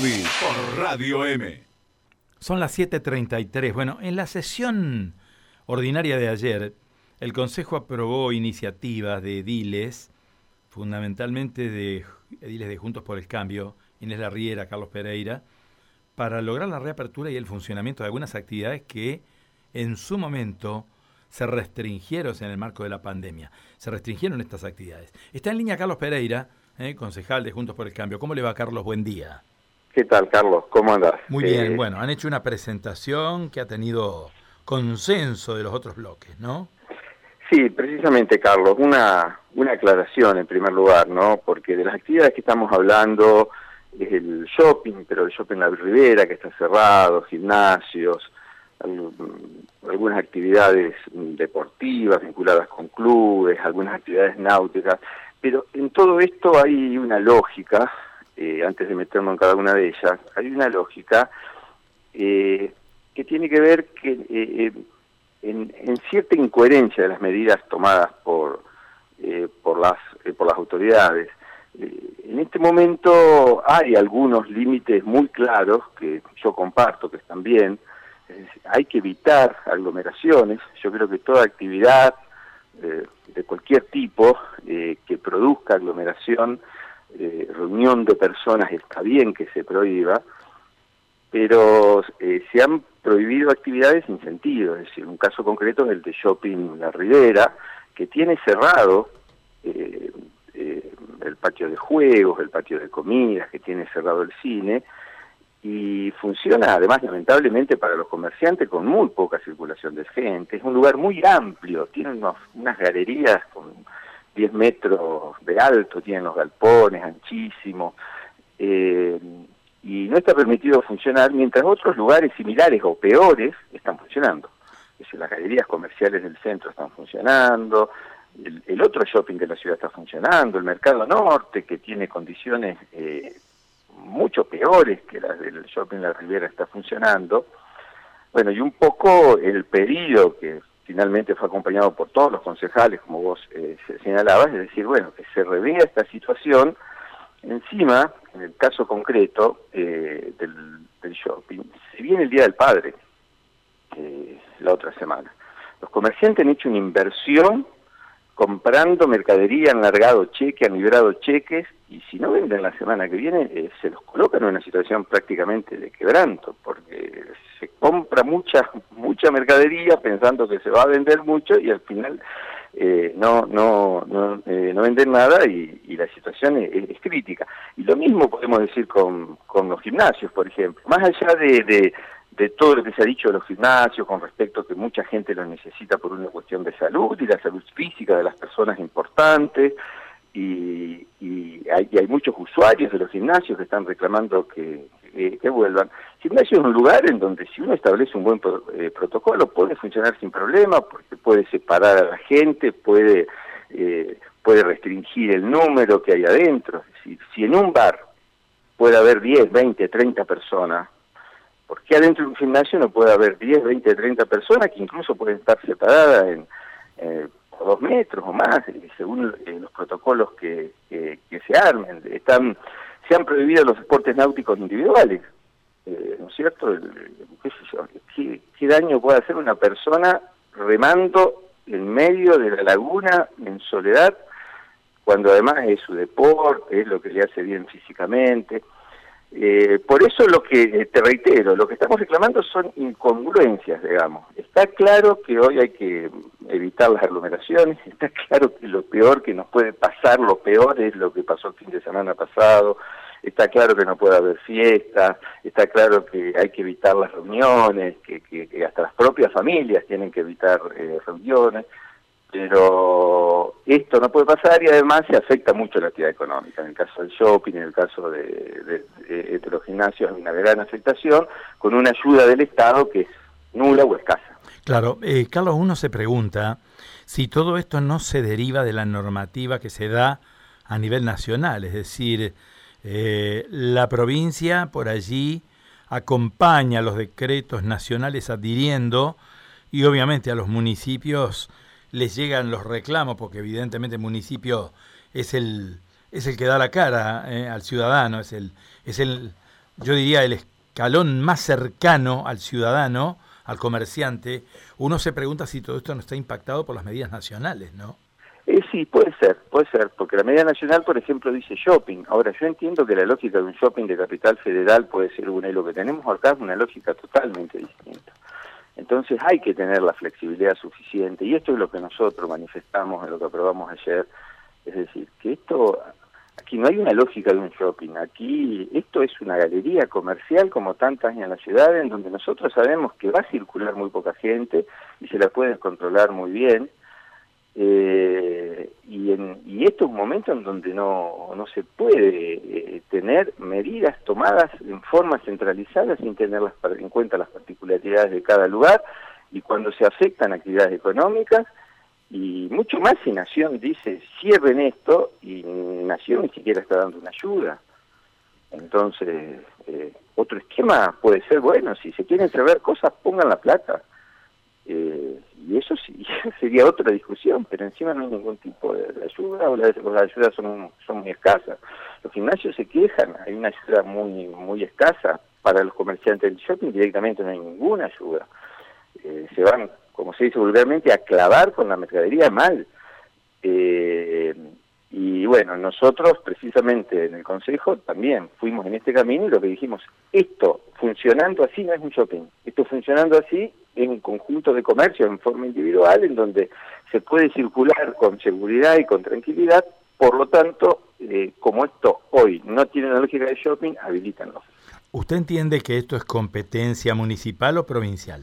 Por Radio M. Son las 7.33. Bueno, en la sesión ordinaria de ayer, el Consejo aprobó iniciativas de ediles, fundamentalmente de ediles de Juntos por el Cambio, Inés Larriera, Carlos Pereira, para lograr la reapertura y el funcionamiento de algunas actividades que en su momento se restringieron en el marco de la pandemia. Se restringieron estas actividades. Está en línea Carlos Pereira, eh, concejal de Juntos por el Cambio. ¿Cómo le va, Carlos? Buen día. ¿Qué tal, Carlos? ¿Cómo andas? Muy bien, eh, bueno, han hecho una presentación que ha tenido consenso de los otros bloques, ¿no? Sí, precisamente, Carlos, una, una aclaración en primer lugar, ¿no? Porque de las actividades que estamos hablando es el shopping, pero el shopping La Ribera, que está cerrado, gimnasios, algunas actividades deportivas vinculadas con clubes, algunas actividades náuticas, pero en todo esto hay una lógica eh, antes de meternos en cada una de ellas, hay una lógica eh, que tiene que ver que eh, en, cierta incoherencia de las medidas tomadas por por las por las autoridades. en este momento hay algunos límites muy claros que yo comparto que están bien. hay que evitar aglomeraciones. Yo creo que toda actividad de cualquier tipo que produzca aglomeración eh, reunión de personas está bien que se prohíba, pero eh, se han prohibido actividades sin sentido. Es decir, un caso concreto es el de Shopping La Ribera, que tiene cerrado eh, el patio de juegos, el patio de comidas, que tiene cerrado el cine, y funciona además lamentablemente para los comerciantes con muy poca circulación de gente. Es un lugar muy amplio, tiene unas galerías con 10 metros de alto, tienen los galpones anchísimos, eh, y no está permitido funcionar, mientras otros lugares similares o peores están funcionando. Es decir, las galerías comerciales del centro están funcionando, el, otro shopping de la ciudad está funcionando, el mercado norte, que tiene condiciones eh, mucho peores que las del shopping de La Riviera, está funcionando. Bueno, y un poco el pedido que finalmente fue acompañado por todos los concejales, como vos eh, señalabas, es decir, bueno, que se revea esta situación. Encima, en el caso concreto eh, del, shopping, si viene el Día del Padre, eh, la otra semana, los comerciantes han hecho una inversión comprando mercadería, han largado cheques, han librado cheques, y si no venden la semana que viene, eh, se los colocan en una situación prácticamente de quebranto, porque se compra mucha mucha mercadería pensando que se va a vender mucho y al final eh, no no no, eh, no venden nada y, la situación es, crítica. Y lo mismo podemos decir con, con los gimnasios, por ejemplo. Más allá de de todo lo que se ha dicho de los gimnasios con respecto a que mucha gente los necesita por una cuestión de salud y la salud física de las personas importantes y, hay, hay, muchos usuarios de los gimnasios que están reclamando que, que, vuelvan. El gimnasio es un lugar en donde si uno establece un buen eh, protocolo puede funcionar sin problema porque puede separar a la gente, puede, eh, puede restringir el número que hay adentro. Decir, si en un bar puede haber 10, 20, 30 personas, ¿Por qué adentro de un gimnasio no puede haber 10, 20, 30 personas que incluso pueden estar separadas en eh, dos metros o más, eh, según eh, los protocolos que, se armen? Están, se han prohibido los deportes náuticos individuales, ¿no es cierto? ¿Qué, ¿Qué daño puede hacer una persona remando en medio de la laguna en soledad, cuando además es su deporte, es lo que le hace bien físicamente? Eh, por eso lo que, eh, te reitero, lo que estamos reclamando son incongruencias, digamos. Está claro que hoy hay que evitar las aglomeraciones, está claro que lo peor que nos puede pasar, lo peor es lo que pasó el fin de semana pasado, está claro que no puede haber fiestas, está claro que hay que evitar las reuniones, que, que, hasta las propias familias tienen que evitar eh, reuniones pero esto no puede pasar y además se afecta mucho la actividad económica. En el caso del shopping, en el caso de, los gimnasios hay una gran afectación con una ayuda del Estado que es nula o escasa. Claro, eh, Carlos, uno se pregunta si todo esto no se deriva de la normativa que se da a nivel nacional, es decir, eh, la provincia por allí acompaña los decretos nacionales adhiriendo y obviamente a los municipios les llegan los reclamos, porque evidentemente el municipio es el, es el que da la cara eh, al ciudadano, es el, es el yo diría, el escalón más cercano al ciudadano, al comerciante, uno se pregunta si todo esto no está impactado por las medidas nacionales, ¿no? Eh, sí, puede ser, puede ser, porque la medida nacional, por ejemplo, dice shopping. Ahora, yo entiendo que la lógica de un shopping de capital federal puede ser una, y lo que tenemos acá es una lógica totalmente distinta. Entonces hay que tener la flexibilidad suficiente, y esto es lo que nosotros manifestamos en lo que aprobamos ayer, es decir, que esto, aquí no hay una lógica de un shopping, aquí esto es una galería comercial como tantas en la ciudad, en donde nosotros sabemos que va a circular muy poca gente y se la pueden controlar muy bien, eh, y, en, y esto es un momento en donde no, no se puede eh, tener medidas tomadas en forma centralizada sin tener en cuenta las particularidades de cada lugar y cuando se afectan actividades económicas y mucho más si Nación dice cierren esto y Nación ni siquiera está dando una ayuda. Entonces, eh, otro esquema puede ser, bueno, si se quieren saber cosas, pongan la plata. Eh, y eso sí, sería otra discusión, pero encima no hay ningún tipo de, ayuda o las, ayudas son, son muy escasas. Los gimnasios se quejan, hay una ayuda muy muy escasa para los comerciantes del shopping, directamente no hay ninguna ayuda. Eh, se van, como se dice vulgarmente, a clavar con la mercadería mal. Eh, y bueno, nosotros precisamente en el Consejo también fuimos en este camino y lo que dijimos, esto funcionando así no es un shopping, esto funcionando así es un conjunto de comercio en forma individual en donde se puede circular con seguridad y con tranquilidad, por lo tanto, eh, como esto hoy no tiene la lógica de shopping, habilítanlo. ¿Usted entiende que esto es competencia municipal o provincial?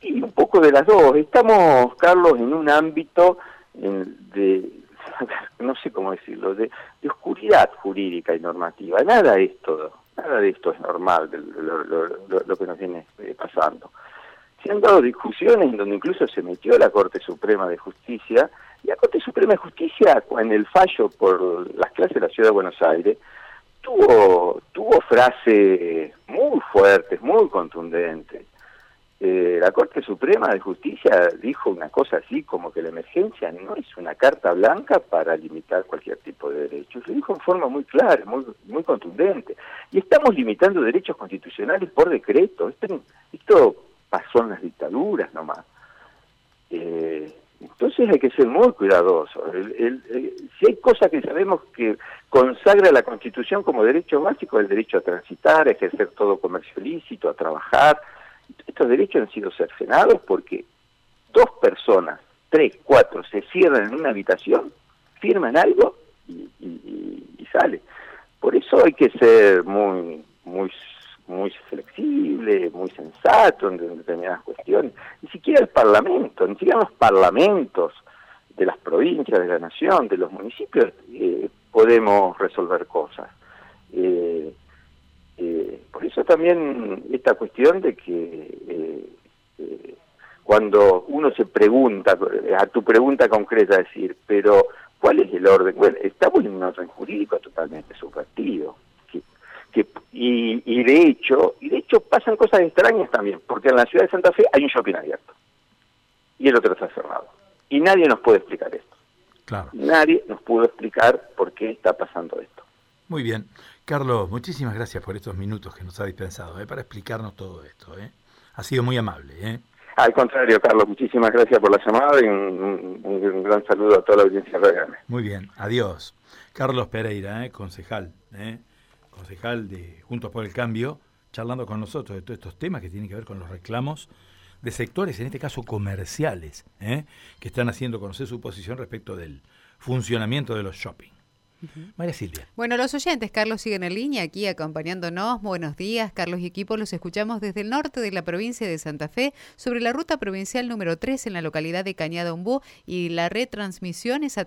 Y un poco de las dos. Estamos, Carlos, en un ámbito de no sé cómo decirlo, de, oscuridad jurídica y normativa. Nada de esto, nada de esto es normal, de lo, que nos viene eh, pasando. Se han dado discusiones en donde incluso se metió la Corte Suprema de Justicia, y la Corte Suprema de Justicia, en el fallo por las clases de la Ciudad de Buenos Aires, tuvo, tuvo frases muy fuertes, muy contundentes, eh, la Corte Suprema de Justicia dijo una cosa así como que la emergencia no es una carta blanca para limitar cualquier tipo de derechos. Lo dijo en forma muy clara, muy, muy contundente. Y estamos limitando derechos constitucionales por decreto. Esto, pasó en las dictaduras nomás. Eh, entonces hay que ser muy cuidadosos. si hay cosas que sabemos que consagra la Constitución como derecho básico, el derecho a transitar, a ejercer todo comercio ilícito, a trabajar, estos derechos han sido cercenados porque dos personas, tres, cuatro, se cierran en una habitación, firman algo y, sale. Por eso hay que ser muy, muy, muy flexible, muy sensato en determinadas cuestiones. Ni siquiera el Parlamento, ni siquiera los parlamentos de las provincias, de la nación, de los municipios, eh, podemos resolver cosas. Eh, eso también esta cuestión de que eh, eh, cuando uno se pregunta, a tu pregunta concreta, decir, pero ¿cuál es el orden? Bueno, estamos en un orden jurídico totalmente subvertido. Que, y, y, de hecho, y de hecho pasan cosas extrañas también, porque en la ciudad de Santa Fe hay un shopping abierto y el otro está cerrado. Y nadie nos puede explicar esto. Claro. Nadie nos pudo explicar por qué está pasando esto. Muy bien. Carlos, muchísimas gracias por estos minutos que nos ha dispensado ¿eh? para explicarnos todo esto. ¿eh? Ha sido muy amable. ¿eh? Al contrario, Carlos, muchísimas gracias por la llamada y un, gran saludo a toda la audiencia de Muy bien, adiós. Carlos Pereira, ¿eh? concejal, ¿eh? concejal de Juntos por el Cambio, charlando con nosotros de todos estos temas que tienen que ver con los reclamos de sectores, en este caso comerciales, ¿eh? que están haciendo conocer su posición respecto del funcionamiento de los shopping. María Silvia. Bueno, los oyentes, Carlos siguen en línea aquí acompañándonos. Buenos días, Carlos y equipo. Los escuchamos desde el norte de la provincia de Santa Fe sobre la ruta provincial número 3 en la localidad de Cañada Umbú y la retransmisión es a